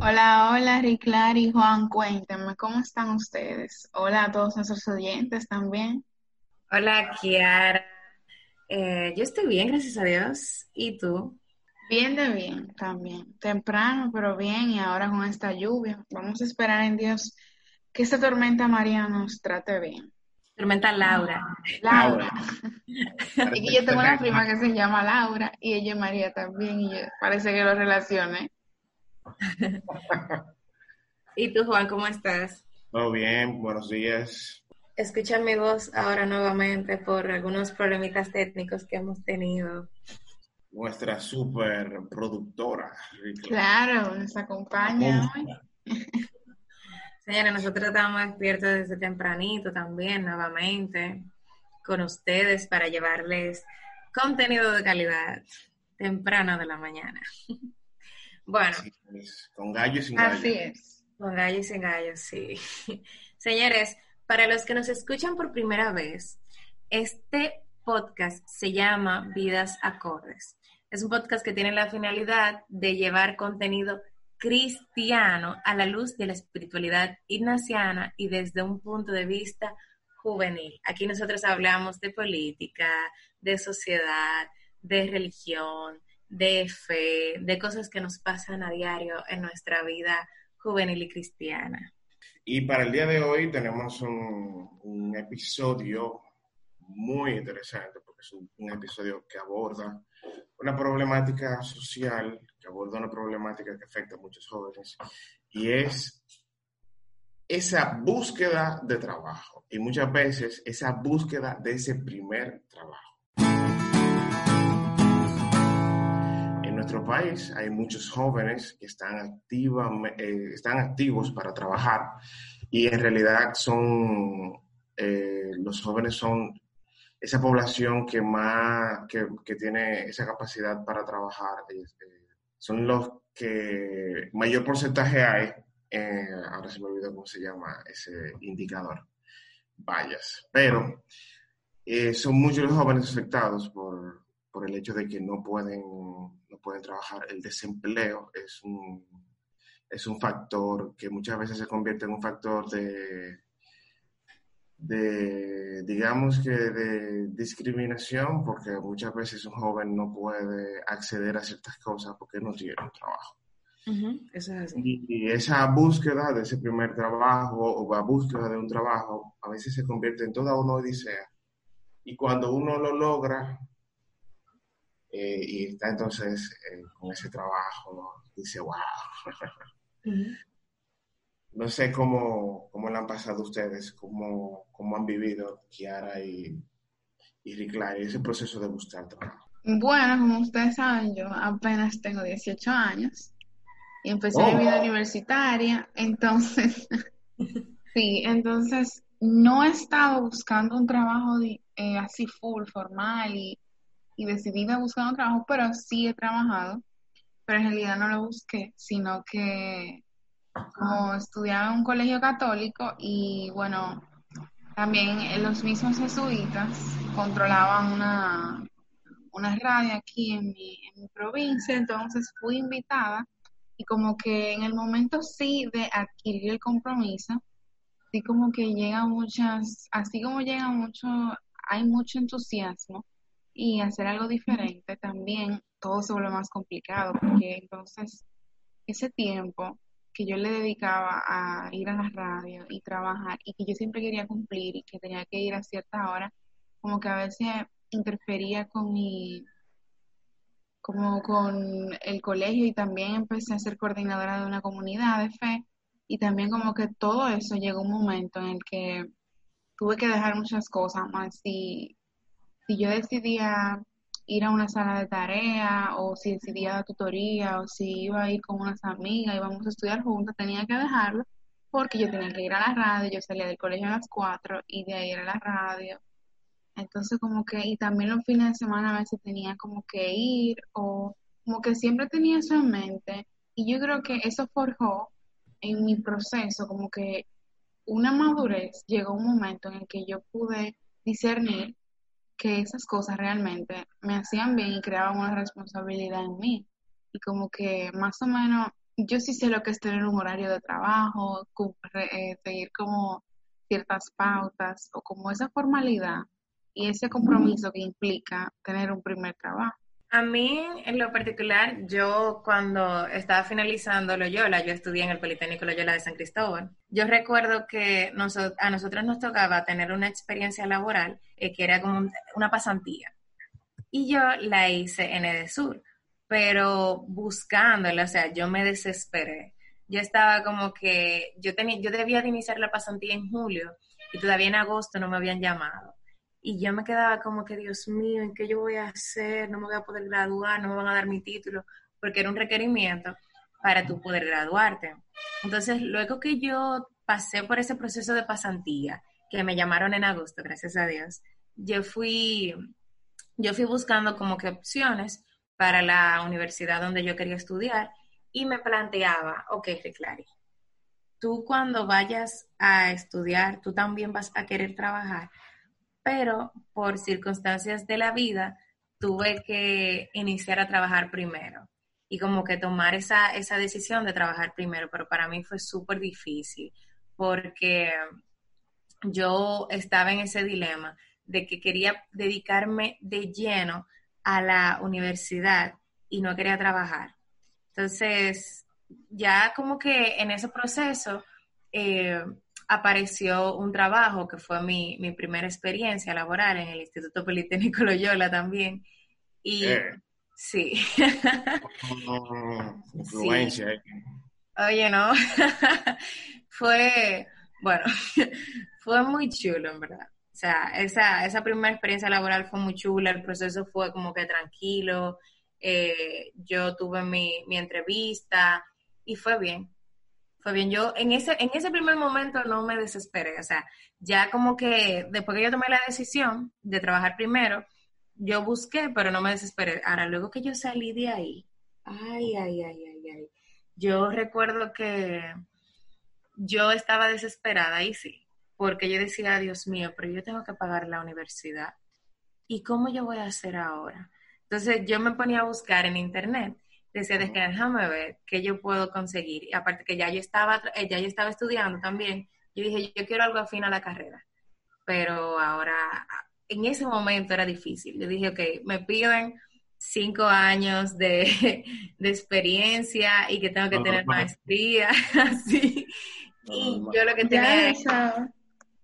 Hola, hola, Riclar y Juan, cuéntenme, ¿cómo están ustedes? Hola a todos nuestros oyentes también. Hola, Kiara. Eh, yo estoy bien, gracias a Dios. ¿Y tú? Bien de bien también. Temprano, pero bien. Y ahora con esta lluvia. Vamos a esperar en Dios que esta tormenta María nos trate bien. Tormenta Laura. Laura. y yo tengo una prima que se llama Laura y ella es María también. Y parece que lo relacione. ¿Y tú, Juan, cómo estás? Todo bien, buenos días. Escucha mi voz ahora nuevamente por algunos problemitas técnicos que hemos tenido. Nuestra super productora. Claro, nos acompaña hoy. Señora, nosotros estamos despiertos desde tempranito también, nuevamente, con ustedes para llevarles contenido de calidad temprano de la mañana. Bueno. Con gallos y sin gallos. Así es. Con gallos y sin gallos, sí. Señores, para los que nos escuchan por primera vez, este podcast se llama Vidas Acordes. Es un podcast que tiene la finalidad de llevar contenido cristiano a la luz de la espiritualidad ignaciana y desde un punto de vista juvenil. Aquí nosotros hablamos de política, de sociedad, de religión, de fe, de cosas que nos pasan a diario en nuestra vida juvenil y cristiana. Y para el día de hoy tenemos un, episodio muy interesante, porque es un, episodio que aborda una problemática social, que aborda una problemática que afecta a muchos jóvenes, y es esa búsqueda de trabajo, y muchas veces esa búsqueda de ese primer trabajo. Nuestro país hay muchos jóvenes que eh, están activos para trabajar y en realidad son, eh, los jóvenes son esa población que más, que, que tiene esa capacidad para trabajar, este, son los que mayor porcentaje hay, eh, ahora se me olvidó cómo se llama ese indicador, vallas, pero son muchos los jóvenes afectados por, por el hecho de que no pueden pueden trabajar. El desempleo es un, es un factor que muchas veces se convierte en un factor de, de, digamos que de discriminación, porque muchas veces un joven no puede acceder a ciertas cosas porque no tiene un trabajo. Y, esa búsqueda de ese primer trabajo o la búsqueda de un trabajo a veces se convierte en toda una odisea. Y cuando uno lo logra, eh, y está entonces eh, con ese trabajo, dice, wow. No sé cómo, cómo han pasado ustedes, cómo, cómo han vivido Kiara y, y Riclay ese proceso de buscar trabajo. Bueno, como ustedes saben, yo apenas tengo 18 años y empecé mi vida oh. universitaria, entonces, sí, entonces no he estado buscando un trabajo eh, así full, formal y y decidí buscar un trabajo, pero sí he trabajado, pero en realidad no lo busqué, sino que como estudiaba en un colegio católico y bueno, también los mismos jesuitas controlaban una, una radio aquí en mi, en mi provincia, entonces fui invitada y como que en el momento sí de adquirir el compromiso, sí como que llegan muchas, así como llega mucho, hay mucho entusiasmo y hacer algo diferente, también todo se vuelve más complicado, porque entonces ese tiempo que yo le dedicaba a ir a la radio y trabajar y que yo siempre quería cumplir y que tenía que ir a cierta hora, como que a veces interfería con mi como con el colegio y también empecé a ser coordinadora de una comunidad de fe y también como que todo eso llegó un momento en el que tuve que dejar muchas cosas más y si yo decidía ir a una sala de tarea o si decidía dar tutoría o si iba a ir con unas amigas, íbamos a estudiar juntas, tenía que dejarlo porque yo tenía que ir a la radio, yo salía del colegio a las 4 y de ahí era la radio. Entonces como que, y también los fines de semana a veces tenía como que ir o como que siempre tenía eso en mente y yo creo que eso forjó en mi proceso como que una madurez, llegó un momento en el que yo pude discernir que esas cosas realmente me hacían bien y creaban una responsabilidad en mí. Y como que más o menos, yo sí sé lo que es tener un horario de trabajo, eh, seguir como ciertas pautas o como esa formalidad y ese compromiso que implica tener un primer trabajo. A mí, en lo particular, yo cuando estaba finalizando Loyola, yo estudié en el Politécnico Loyola de San Cristóbal. Yo recuerdo que a nosotros nos tocaba tener una experiencia laboral eh, que era como una pasantía. Y yo la hice en Edesur, pero buscándola, o sea, yo me desesperé. Yo estaba como que, yo, tenía, yo debía de iniciar la pasantía en julio y todavía en agosto no me habían llamado. Y yo me quedaba como que, Dios mío, ¿en qué yo voy a hacer? No me voy a poder graduar, no me van a dar mi título, porque era un requerimiento para tú poder graduarte. Entonces, luego que yo pasé por ese proceso de pasantía, que me llamaron en agosto, gracias a Dios, yo fui, yo fui buscando como que opciones para la universidad donde yo quería estudiar y me planteaba, ok, Reclari, tú cuando vayas a estudiar, tú también vas a querer trabajar, pero por circunstancias de la vida tuve que iniciar a trabajar primero y como que tomar esa, esa decisión de trabajar primero, pero para mí fue súper difícil porque yo estaba en ese dilema de que quería dedicarme de lleno a la universidad y no quería trabajar. Entonces, ya como que en ese proceso, eh, apareció un trabajo que fue mi, mi, primera experiencia laboral en el Instituto Politécnico Loyola también. Y eh. sí. influencia. Oye, no. fue, bueno, fue muy chulo, en verdad. O sea, esa, esa primera experiencia laboral fue muy chula, el proceso fue como que tranquilo, eh, yo tuve mi, mi entrevista y fue bien bien. Yo en ese, en ese primer momento no me desesperé, o sea, ya como que después que yo tomé la decisión de trabajar primero, yo busqué, pero no me desesperé. Ahora, luego que yo salí de ahí, ay, ay, ay, ay, ay, yo recuerdo que yo estaba desesperada, y sí, porque yo decía, Dios mío, pero yo tengo que pagar la universidad. ¿Y cómo yo voy a hacer ahora? Entonces yo me ponía a buscar en internet decía, de que déjame ver qué yo puedo conseguir. Y aparte que ya yo estaba, eh, ya yo estaba estudiando también, yo dije, yo quiero algo afín a la carrera. Pero ahora, en ese momento era difícil. Yo dije, ok, me piden cinco años de, de experiencia y que tengo que tener maestría, así. Y yo lo que tenía era,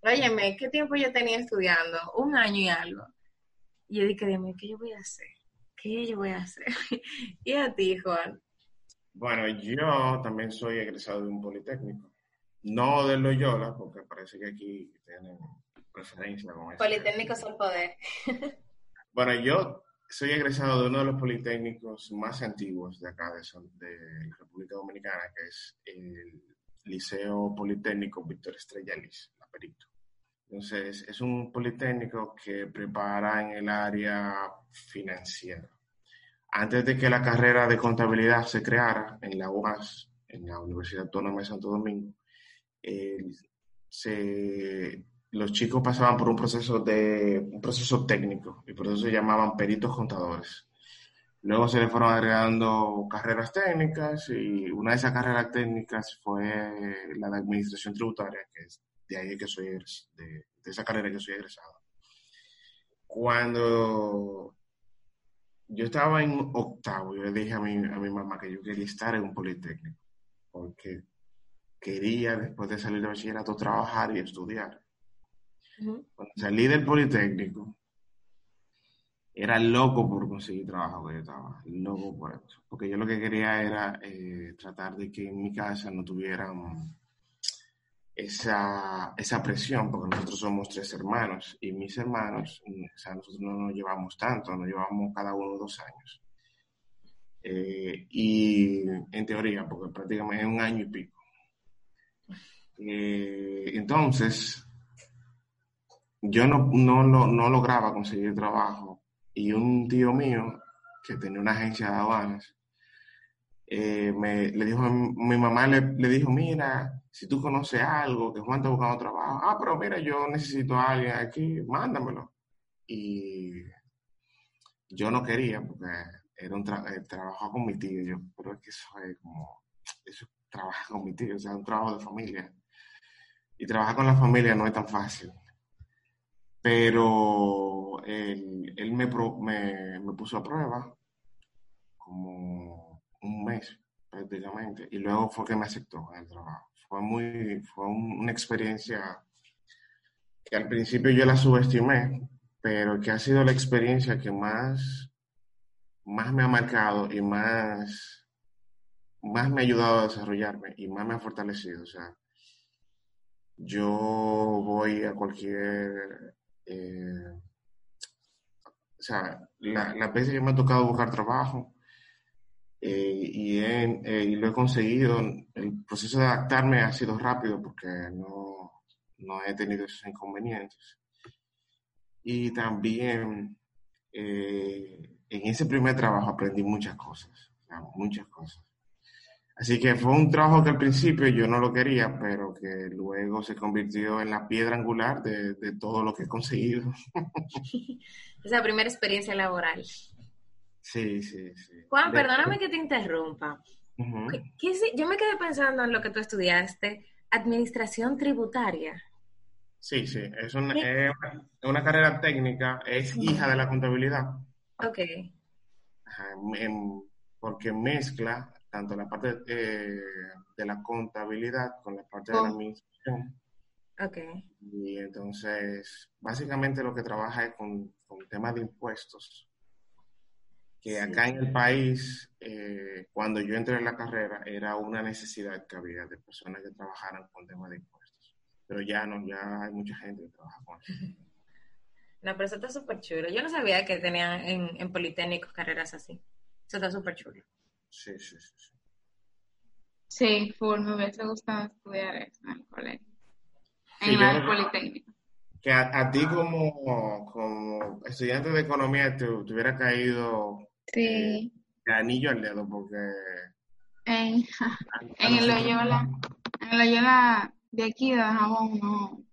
óyeme, ¿qué tiempo yo tenía estudiando? Un año y algo. Y yo dije, dime, ¿qué yo voy a hacer? ¿Qué yo voy a hacer? ¿Y a ti, Juan? Bueno, yo también soy egresado de un Politécnico. No de Loyola, porque parece que aquí tienen preferencia con eso. Politécnicos al poder. bueno, yo soy egresado de uno de los politécnicos más antiguos de acá, de, de República Dominicana, que es el Liceo Politécnico Víctor Estrella Liz, la Perito. Entonces, es un politécnico que prepara en el área financiera antes de que la carrera de contabilidad se creara en la UAS, en la Universidad Autónoma de Santo Domingo, los chicos pasaban por un proceso, de, un proceso técnico y por eso se llamaban peritos contadores. Luego se le fueron agregando carreras técnicas y una de esas carreras técnicas fue la de administración tributaria, que es de ahí que soy, de, de esa carrera que soy egresado. Cuando yo estaba en octavo, yo le dije a mi, a mi mamá que yo quería estar en un politécnico, porque quería después de salir de bachillerato trabajar y estudiar. Cuando salí del politécnico, era loco por conseguir trabajo que yo estaba, loco por eso, porque yo lo que quería era eh, tratar de que en mi casa no tuvieran esa, esa presión, porque nosotros somos tres hermanos y mis hermanos, o sea, nosotros no nos llevamos tanto, nos llevamos cada uno dos años. Eh, y en teoría, porque prácticamente es un año y pico. Eh, entonces, yo no, no, no, lograba conseguir trabajo y un tío mío que tenía una agencia de aduanas, eh, me, le dijo, mi mamá le, le, dijo, mira, si tú conoces algo, que Juan está buscando trabajo, ah, pero mira, yo necesito a alguien aquí, mándamelo. Y yo no quería porque era un eh, trabajo con mi tío, yo, pero es que eso es como, eso trabaja con mi tío, o sea, un trabajo de familia. Y trabajar con la familia no es tan fácil. Pero él, él me, me, me puso a prueba como un mes prácticamente y luego fue que me aceptó en el trabajo. Fue muy, fue una experiencia que al principio yo la subestimé, pero que ha sido la experiencia que más más me ha marcado y más, más me ha ayudado a desarrollarme y más me ha fortalecido. O sea, yo voy a cualquier... Eh, o sea, la, la veces que me ha tocado buscar trabajo eh, y, eh, y, lo he conseguido, el proceso de adaptarme ha sido rápido porque no, no he tenido esos inconvenientes. Y también en ese primer trabajo aprendí muchas cosas, muchas cosas. Así que fue un trabajo que al principio yo no lo quería, pero que luego se convirtió en la piedra angular de, todo lo que he conseguido. Esa primera experiencia laboral. Sí, sí, sí. Juan, perdóname que te interrumpa. yo me quedé pensando en lo que tú estudiaste, administración tributaria. Sí, sí, es una, es una carrera técnica, es hija de la contabilidad. Ok. porque mezcla tanto la parte eh, de la contabilidad con la parte de la administración. Ok. Y entonces, básicamente lo que trabaja es con, con temas de impuestos. Que acá en el país, eh, cuando yo entré en la carrera, era una necesidad que había de personas que trabajaran con temas de impuestos. Pero ya no, ya hay mucha gente que trabaja con eso. No, pero eso está súper chulo. Yo no sabía que tenían en, en Politécnicos carreras así. Eso está súper chulo. Sí, sí, sí. Sí, full, me hubiese gustado estudiar eso en el colegio. En la Politécnica. Que a, ti como, como estudiante de economía te, hubiera caído sí. Eh, anillo al dedo porque... En, en el Loyola, en el Loyola de aquí de Jabón no,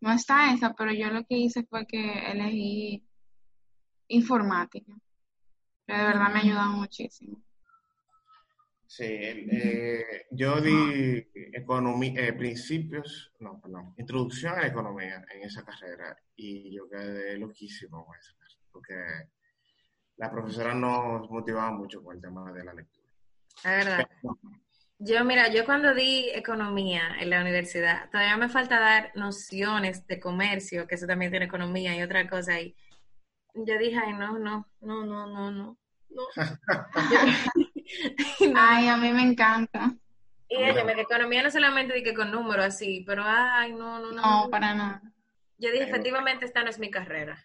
no está esa, pero yo lo que hice fue que elegí informática, que de verdad me ha ayudado muchísimo. Sí, eh, yo di economía, eh, principios, no, perdón, introducción a la economía en esa carrera y yo quedé loquísimo con esa porque la profesora nos motivaba mucho con el tema de la lectura. La verdad. Yo, mira, yo cuando di economía en la universidad, todavía me falta dar nociones de comercio, que eso también tiene economía y otra cosa. Y yo dije, ay, no, no, no, no, no, no. Ay, a mí me encanta. Y déjeme que economía no solamente di que con números así, pero ay, no, no, no. No, para nada. Yo dije, efectivamente, esta no es mi carrera.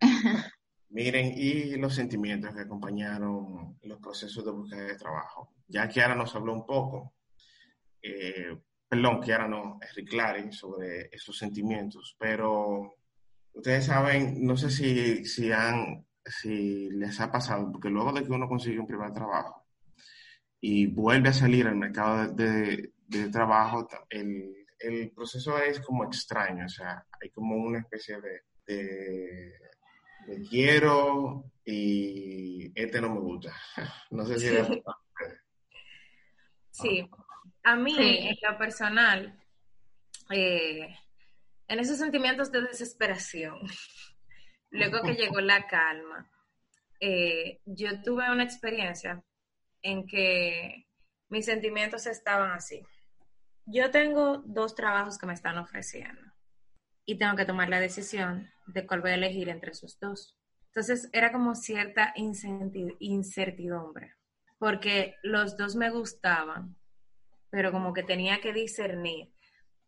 Miren, y los sentimientos que acompañaron los procesos de búsqueda de trabajo. Ya Kiara nos habló un poco, eh, perdón, Kiara no, Rick sobre esos sentimientos, pero ustedes saben, no sé si, si, han, si les ha pasado, porque luego de que uno consigue un primer trabajo y vuelve a salir al mercado de, trabajo, el, el, proceso es como extraño, o sea, hay como una especie de me quiero y este no me gusta. No sé si... Sí, a mí en lo personal, eh, en esos sentimientos de desesperación, luego que llegó la calma, eh, yo tuve una experiencia en que mis sentimientos estaban así. Yo tengo dos trabajos que me están ofreciendo y tengo que tomar la decisión de cuál voy a elegir entre esos dos. Entonces era como cierta incertidumbre, porque los dos me gustaban, pero como que tenía que discernir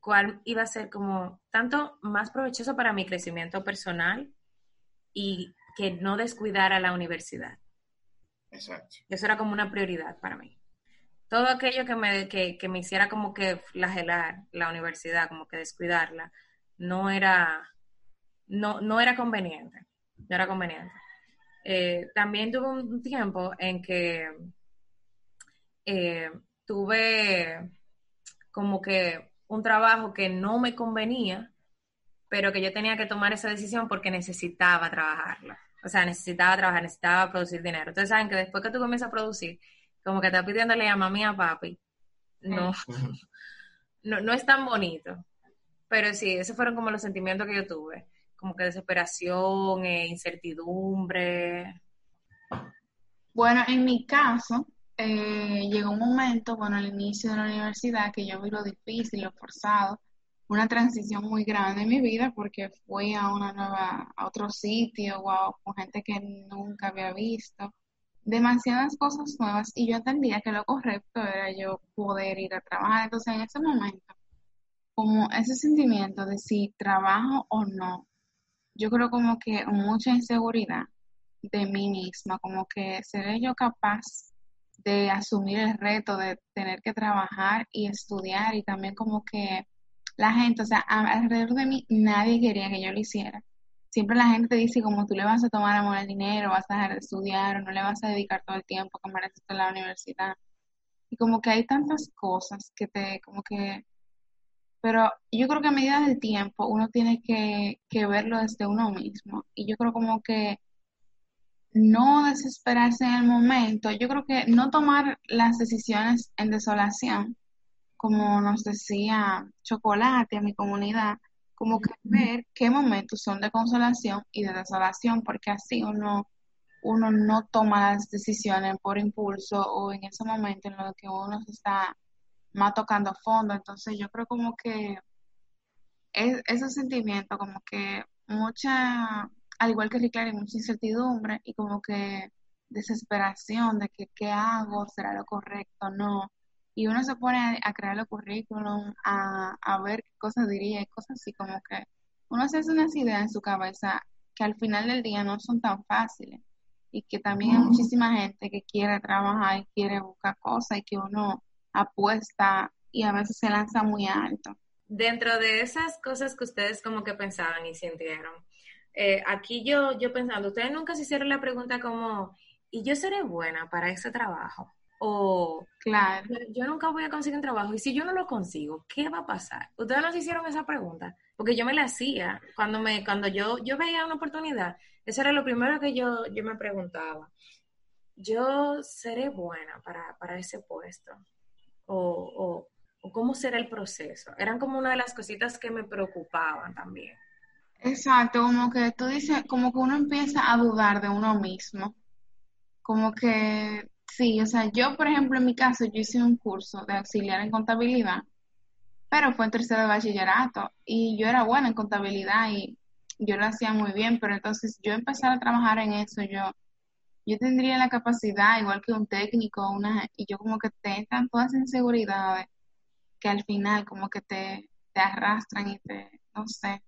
cuál iba a ser como tanto más provechoso para mi crecimiento personal y que no descuidara la universidad. Exacto. Eso era como una prioridad para mí. Todo aquello que me, que, me hiciera como que flagelar la universidad, como que descuidarla, no era, no, no era conveniente. No era conveniente. Eh, también tuve un tiempo en que eh, tuve como que un trabajo que no me convenía, pero que yo tenía que tomar esa decisión porque necesitaba trabajarla. O sea, necesitaba trabajar, necesitaba producir dinero. Entonces, saben que después que tú comienzas a producir, como que estás pidiéndole a mami a papi, no, no, no es tan bonito. Pero sí, esos fueron como los sentimientos que yo tuve, como que desesperación, e incertidumbre. Bueno, en mi caso, eh, llegó un momento, bueno, al inicio de la universidad, que yo vi lo difícil, lo forzado, una transición muy grande en mi vida porque fui a una nueva, a otro sitio, wow, con gente que nunca había visto, demasiadas cosas nuevas y yo entendía que lo correcto era yo poder ir a trabajar. Entonces, en ese momento, como ese sentimiento de si trabajo o no, yo creo como que mucha inseguridad de mí misma, como que seré yo capaz de asumir el reto de tener que trabajar y estudiar y también como que la gente, o sea, alrededor de mí nadie quería que yo lo hiciera. Siempre la gente te dice como tú le vas a tomar amor al dinero, vas a dejar de estudiar o no le vas a dedicar todo el tiempo que mereces en la universidad. Y como que hay tantas cosas que te, como que, pero yo creo que a medida del tiempo uno tiene que, que verlo desde uno mismo. Y yo creo como que no desesperarse en el momento, yo creo que no tomar las decisiones en desolación, como nos decía Chocolate a mi comunidad, como que ver qué momentos son de consolación y de desolación, porque así uno, uno no toma las decisiones por impulso o en ese momento en lo que uno se está más tocando fondo. Entonces yo creo como que es, ese sentimiento, como que mucha al igual que Rick mucha incertidumbre y como que desesperación de que qué hago, será lo correcto, no. Y uno se pone a, crear el currículum, a, a, ver qué cosas diría y cosas así, como que uno se hace unas ideas en su cabeza que al final del día no son tan fáciles y que también hay muchísima gente que quiere trabajar y quiere buscar cosas y que uno apuesta y a veces se lanza muy alto. Dentro de esas cosas que ustedes como que pensaban y sintieron, eh, aquí yo, yo pensando, ustedes nunca se hicieron la pregunta como, ¿y yo seré buena para ese trabajo? O, claro. yo nunca voy a conseguir un trabajo y si yo no lo consigo, ¿qué va a pasar? Ustedes no se hicieron esa pregunta, porque yo me la hacía cuando me cuando yo yo veía una oportunidad. Eso era lo primero que yo, yo me preguntaba. ¿Yo seré buena para, para ese puesto? O, o, cómo será el proceso? Eran como una de las cositas que me preocupaban también. Exacto, como que tú dices, como que uno empieza a dudar de uno mismo. Como que, sí, o sea, yo, por ejemplo, en mi caso, yo hice un curso de auxiliar en contabilidad, pero fue en tercero de bachillerato y yo era buena en contabilidad y yo lo hacía muy bien, pero entonces yo empecé a trabajar en eso, yo, yo tendría la capacidad, igual que un técnico, una, y yo como que te entran todas las inseguridades que al final como que te, te arrastran y te, no sé,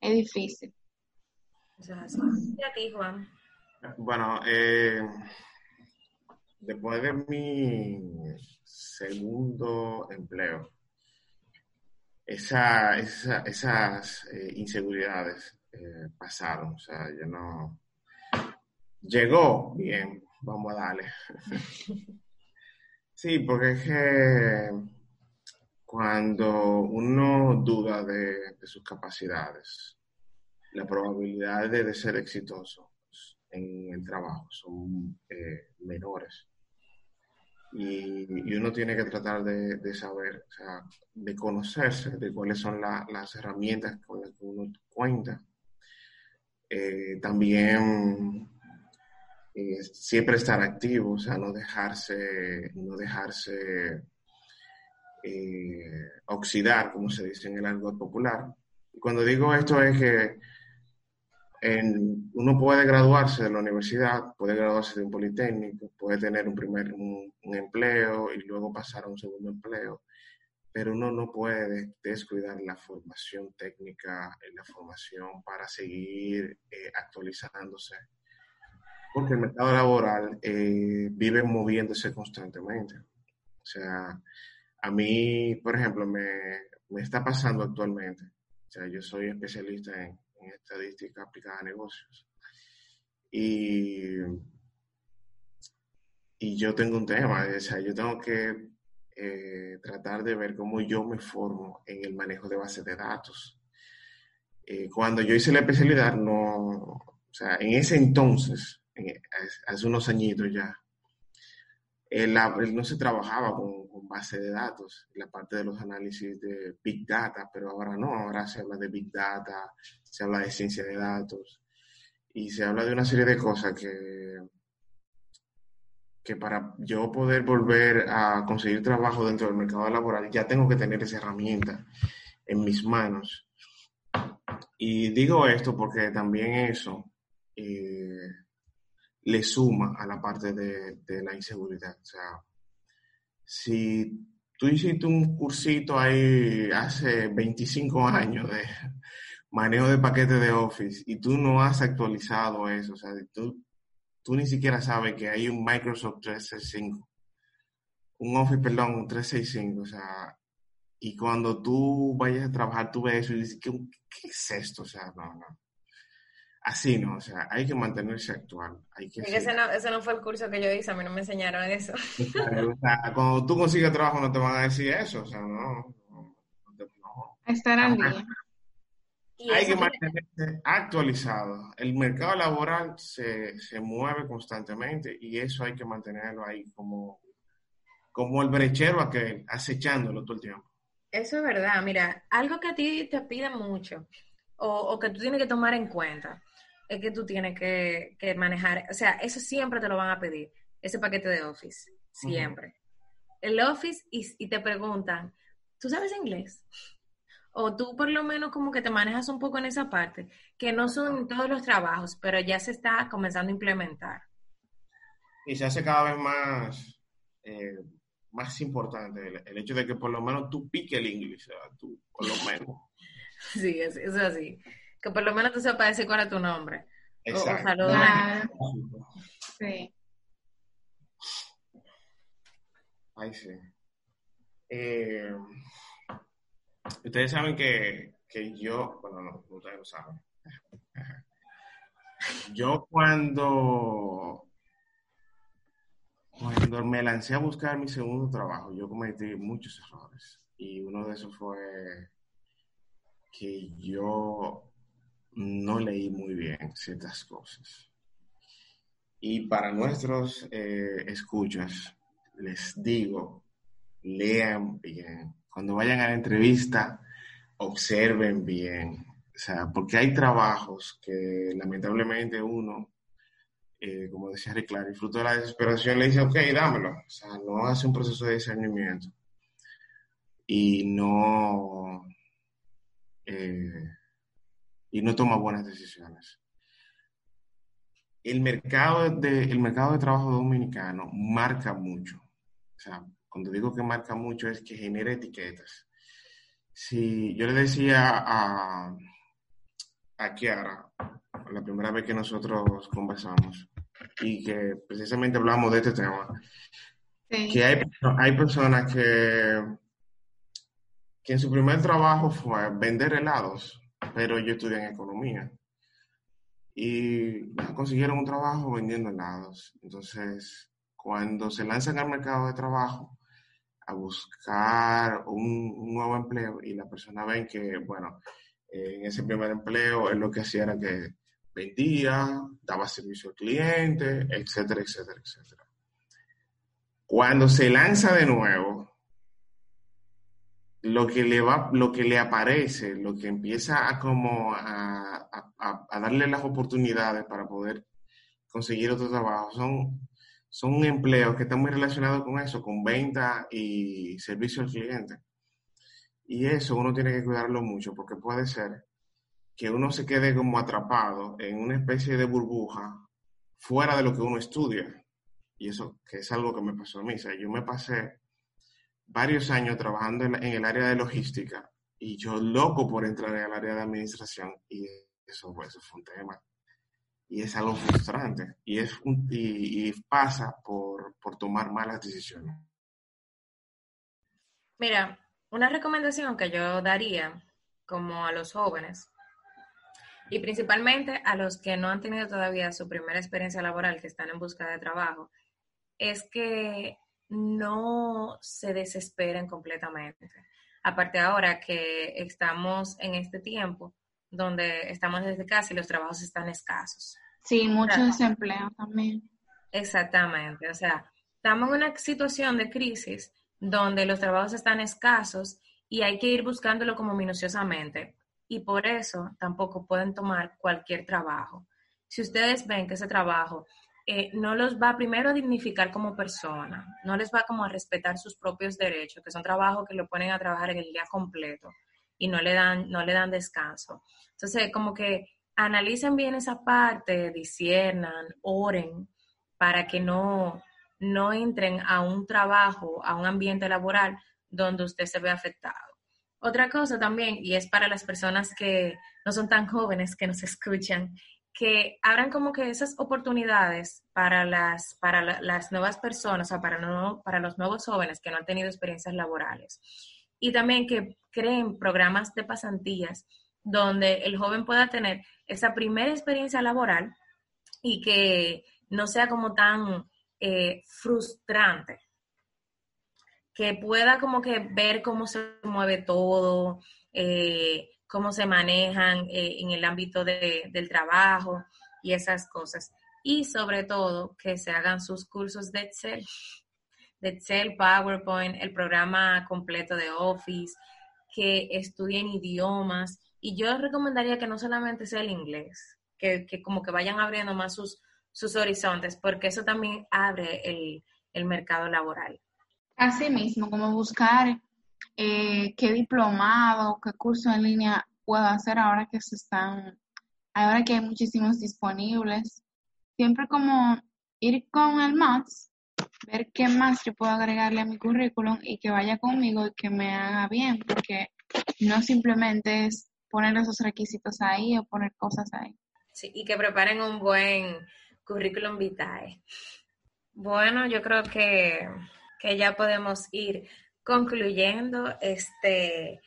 es difícil. ¿Y a ti, Juan? Bueno, eh, después de mi segundo empleo, esa, esas eh, inseguridades eh, pasaron. O sea, yo no. Llegó bien, vamos a darle. sí, porque es que cuando uno duda de, sus capacidades, la probabilidad de, ser exitoso en el trabajo son eh, menores. Y, uno tiene que tratar de, saber, o sea, de conocerse, de cuáles son las herramientas con las que uno cuenta. Eh, también eh, siempre estar activo, o sea, no dejarse, no dejarse eh, oxidar, como se dice en el argot popular. Y cuando digo esto es que uno puede graduarse de la universidad, puede graduarse de un politécnico, puede tener un primer un, empleo y luego pasar a un segundo empleo. pero uno no puede descuidar la formación técnica, la formación para seguir eh, actualizándose, porque el mercado laboral eh, vive moviéndose constantemente. O sea, a mí, por ejemplo, me, está pasando actualmente, o sea, yo soy especialista en, en estadística aplicada a negocios. Y, y yo tengo un tema, o sea, yo tengo que eh, tratar de ver cómo yo me formo en el manejo de bases de datos. Eh, cuando yo hice la especialidad, no, o sea, en ese entonces, hace unos añitos ya, no se trabajaba con, con base de datos, la parte de los análisis de Big Data, pero ahora no, ahora se habla de Big Data, se habla de ciencia de datos y se habla de una serie de cosas que que para yo poder volver a conseguir trabajo dentro del mercado laboral ya tengo que tener esa herramienta en mis manos. Y digo esto porque también eso eh, le suma a la parte de, de, la inseguridad. O sea, si tú hiciste un cursito ahí hace 25 años de manejo de paquetes de Office y tú no has actualizado eso, o sea, tú tú ni siquiera sabes que hay un Microsoft 365, un Office, perdón, un 365, o sea, y cuando tú vayas a trabajar, tú ves eso y dices, ¿qué, qué es esto? O sea, no, no. Así no, o sea, hay que mantenerse actual. Hay que ese, no, ese no fue el curso que yo hice, a mí no me enseñaron eso. O sea, cuando tú consigues trabajo no te van a decir eso, o sea, no. no, no. Estar al día hay que mantenerse actualizado. El mercado laboral se, se, mueve constantemente y eso hay que mantenerlo ahí como, como el brechero aquel, acechándolo todo el tiempo. Eso es verdad. Mira, algo que a ti te pide mucho o, o que tú tienes que tomar en cuenta es que tú tienes que, que, manejar, o sea, eso siempre te lo van a pedir, ese paquete de Office, siempre. El Office y, y te preguntan, ¿tú sabes inglés? o tú por lo menos como que te manejas un poco en esa parte, que no son todos los trabajos, pero ya se está comenzando a implementar. Y se hace cada vez más, eh, más importante el, hecho de que por lo menos tú piques el inglés, tú, por lo menos. sí, es, es, así. Que por lo menos tú sepas decir cuál es tu nombre. Exacto. sí. Ay, sí. Eh, Ustedes saben que, que yo, bueno, no, ustedes lo saben. Yo cuando, cuando me lancé a buscar mi segundo trabajo, yo cometí muchos errores. Y uno de esos fue que yo no leí muy bien ciertas cosas. Y para nuestros eh, escuchas, les digo, lean bien cuando vayan a la entrevista, observen bien. O sea, porque hay trabajos que lamentablemente uno, eh, como decía Rick Clary, fruto de la desesperación, le dice, ok, dámelo. O sea, no hace un proceso de discernimiento. Y no, eh, y no toma buenas decisiones. El mercado, de, el mercado de trabajo dominicano marca mucho. O sea, cuando digo que marca mucho es que genera etiquetas. Si yo le decía a, a Kiara, la primera vez que nosotros conversamos, y que precisamente hablamos de este tema, que hay, hay personas que, que en su primer trabajo fue vender helados, pero yo estudié en economía. Y consiguieron un trabajo vendiendo helados. Entonces, cuando se lanzan al mercado de trabajo, a buscar un, nuevo empleo y la persona ven que, bueno, en ese primer empleo él lo que hacía era que vendía, daba servicio al cliente, etcétera, etcétera, etcétera. Cuando se lanza de nuevo, lo que le va, lo que le aparece, lo que empieza a como a, a, darle las oportunidades para poder conseguir otro trabajo son son empleos que están muy relacionados con eso, con venta y servicio al cliente. Y eso uno tiene que cuidarlo mucho porque puede ser que uno se quede como atrapado en una especie de burbuja fuera de lo que uno estudia. Y eso que es algo que me pasó a mí. O sea, yo me pasé varios años trabajando en, el área de logística y yo loco por entrar en el área de administración y eso, pues, eso fue un tema. Y es algo frustrante y, es y, pasa por, por tomar malas decisiones. Mira, una recomendación que yo daría como a los jóvenes y principalmente a los que no han tenido todavía su primera experiencia laboral, que están en busca de trabajo, es que no se desesperen completamente. Aparte ahora que estamos en este tiempo donde estamos desde casa y los trabajos están escasos. Sí, mucho desempleo también. Exactamente, o sea, estamos en una situación de crisis donde los trabajos están escasos y hay que ir buscándolo como minuciosamente. Y por eso tampoco pueden tomar cualquier trabajo. Si ustedes ven que ese trabajo eh, no los va primero a dignificar como persona, no les va como a respetar sus propios derechos, que son trabajos que lo ponen a trabajar en el día completo y no le dan, no le dan descanso. Entonces, como que analicen bien esa parte, disiernan, oren, para que no, no entren a un trabajo, a un ambiente laboral donde usted se ve afectado. Otra cosa también, y es para las personas que no son tan jóvenes que nos escuchan, que abran como que esas oportunidades para las, para las nuevas personas, o para, no, para los nuevos jóvenes que no han tenido experiencias laborales. Y también que creen programas de pasantías donde el joven pueda tener esa primera experiencia laboral y que no sea como tan eh, frustrante, que pueda como que ver cómo se mueve todo, eh, cómo se manejan eh, en el ámbito del trabajo y esas cosas. Y sobre todo que se hagan sus cursos de Excel, de Excel, PowerPoint, el programa completo de Office, que estudien idiomas. Y yo recomendaría que no solamente sea el inglés, que, que como que vayan abriendo más sus, sus horizontes, porque eso también abre el, el mercado laboral. Así mismo, como buscar eh, qué diplomado, qué curso en línea puedo hacer ahora que se están, ahora que hay muchísimos disponibles. Siempre como ir con el MATS, ver qué más yo puedo agregarle a mi currículum y que vaya conmigo y que me haga bien, porque no simplemente es poner esos requisitos ahí o poner cosas ahí. Sí, y que preparen un buen currículum vitae. Bueno, yo creo que, que ya podemos ir concluyendo este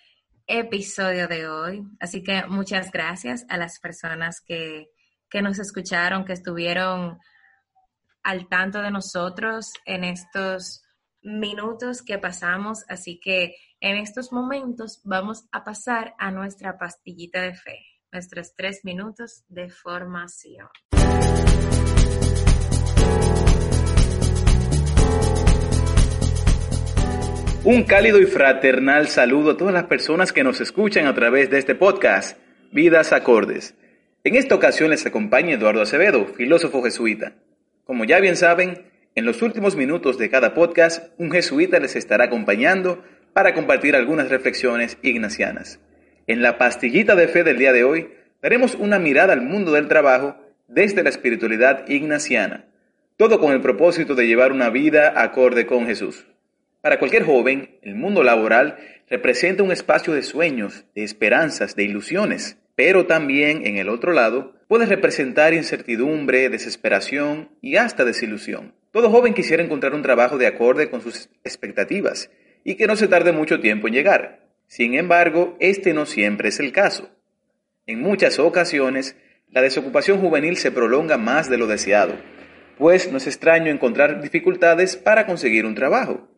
episodio de hoy. Así que muchas gracias a las personas que, que nos escucharon, que estuvieron al tanto de nosotros en estos minutos que pasamos. Así que en estos momentos vamos a pasar a nuestra pastillita de fe, nuestros tres minutos de formación. Un cálido y fraternal saludo a todas las personas que nos escuchan a través de este podcast, Vidas Acordes. En esta ocasión les acompaña Eduardo Acevedo, filósofo jesuita. Como ya bien saben, en los últimos minutos de cada podcast, un jesuita les estará acompañando para compartir algunas reflexiones ignacianas. En la pastillita de fe del día de hoy, daremos una mirada al mundo del trabajo desde la espiritualidad ignaciana, todo con el propósito de llevar una vida acorde con Jesús. Para cualquier joven, el mundo laboral representa un espacio de sueños, de esperanzas, de ilusiones, pero también en el otro lado puede representar incertidumbre, desesperación y hasta desilusión. Todo joven quisiera encontrar un trabajo de acorde con sus expectativas y que no se tarde mucho tiempo en llegar. Sin embargo, este no siempre es el caso. En muchas ocasiones, la desocupación juvenil se prolonga más de lo deseado, pues no es extraño encontrar dificultades para conseguir un trabajo.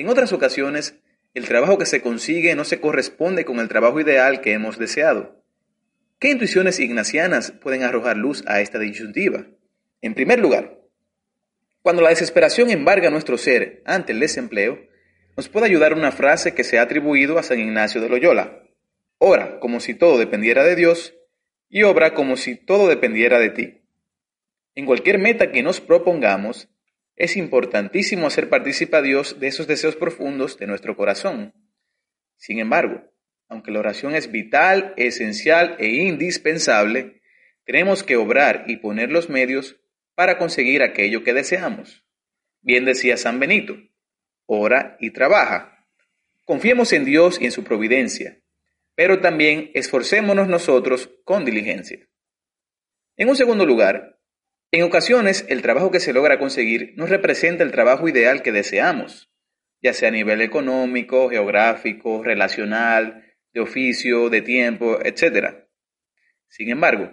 En otras ocasiones, el trabajo que se consigue no se corresponde con el trabajo ideal que hemos deseado. ¿Qué intuiciones ignacianas pueden arrojar luz a esta disyuntiva? En primer lugar, cuando la desesperación embarga nuestro ser ante el desempleo, nos puede ayudar una frase que se ha atribuido a San Ignacio de Loyola. Ora como si todo dependiera de Dios y obra como si todo dependiera de ti. En cualquier meta que nos propongamos, es importantísimo hacer partícipe a Dios de esos deseos profundos de nuestro corazón. Sin embargo, aunque la oración es vital, esencial e indispensable, tenemos que obrar y poner los medios para conseguir aquello que deseamos. Bien decía San Benito, ora y trabaja. Confiemos en Dios y en su providencia, pero también esforcémonos nosotros con diligencia. En un segundo lugar, en ocasiones el trabajo que se logra conseguir no representa el trabajo ideal que deseamos, ya sea a nivel económico, geográfico, relacional, de oficio, de tiempo, etc. Sin embargo,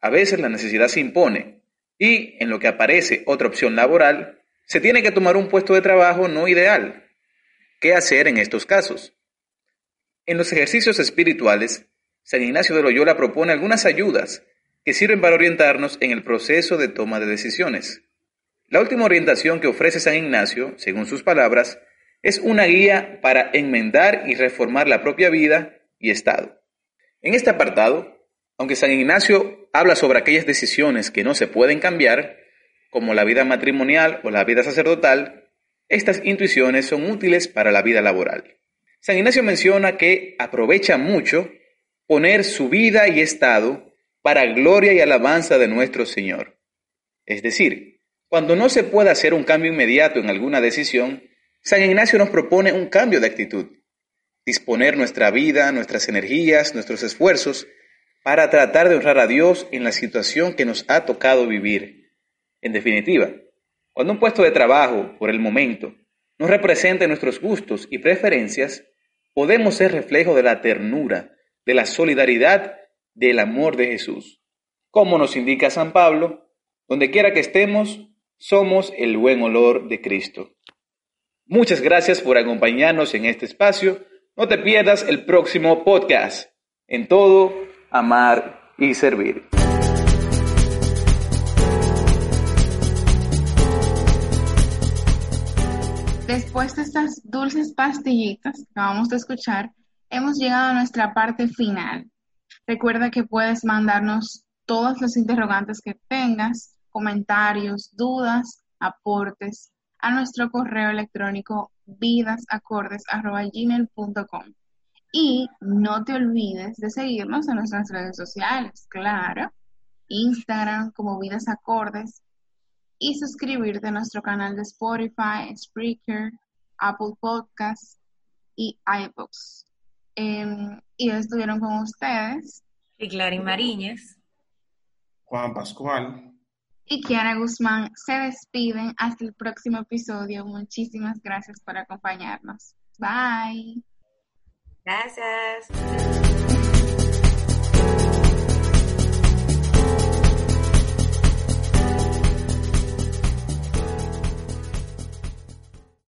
a veces la necesidad se impone y, en lo que aparece otra opción laboral, se tiene que tomar un puesto de trabajo no ideal. ¿Qué hacer en estos casos? En los ejercicios espirituales, San Ignacio de Loyola propone algunas ayudas que sirven para orientarnos en el proceso de toma de decisiones. La última orientación que ofrece San Ignacio, según sus palabras, es una guía para enmendar y reformar la propia vida y estado. En este apartado, aunque San Ignacio habla sobre aquellas decisiones que no se pueden cambiar, como la vida matrimonial o la vida sacerdotal, estas intuiciones son útiles para la vida laboral. San Ignacio menciona que aprovecha mucho poner su vida y estado para gloria y alabanza de nuestro Señor. Es decir, cuando no se puede hacer un cambio inmediato en alguna decisión, San Ignacio nos propone un cambio de actitud, disponer nuestra vida, nuestras energías, nuestros esfuerzos para tratar de honrar a Dios en la situación que nos ha tocado vivir. En definitiva, cuando un puesto de trabajo, por el momento, no represente nuestros gustos y preferencias, podemos ser reflejo de la ternura, de la solidaridad del amor de Jesús. Como nos indica San Pablo, donde quiera que estemos, somos el buen olor de Cristo. Muchas gracias por acompañarnos en este espacio. No te pierdas el próximo podcast. En todo, amar y servir. Después de estas dulces pastillitas que acabamos de escuchar, hemos llegado a nuestra parte final. Recuerda que puedes mandarnos todos los interrogantes que tengas, comentarios, dudas, aportes a nuestro correo electrónico vidasacordes.gmail.com y no te olvides de seguirnos en nuestras redes sociales, claro, Instagram como Vidas Acordes y suscribirte a nuestro canal de Spotify, Spreaker, Apple Podcasts y iBooks. Em, y estuvieron con ustedes. Y Clarín Mariñez. Juan Pascual. Y Kiara Guzmán se despiden hasta el próximo episodio. Muchísimas gracias por acompañarnos. Bye. Gracias.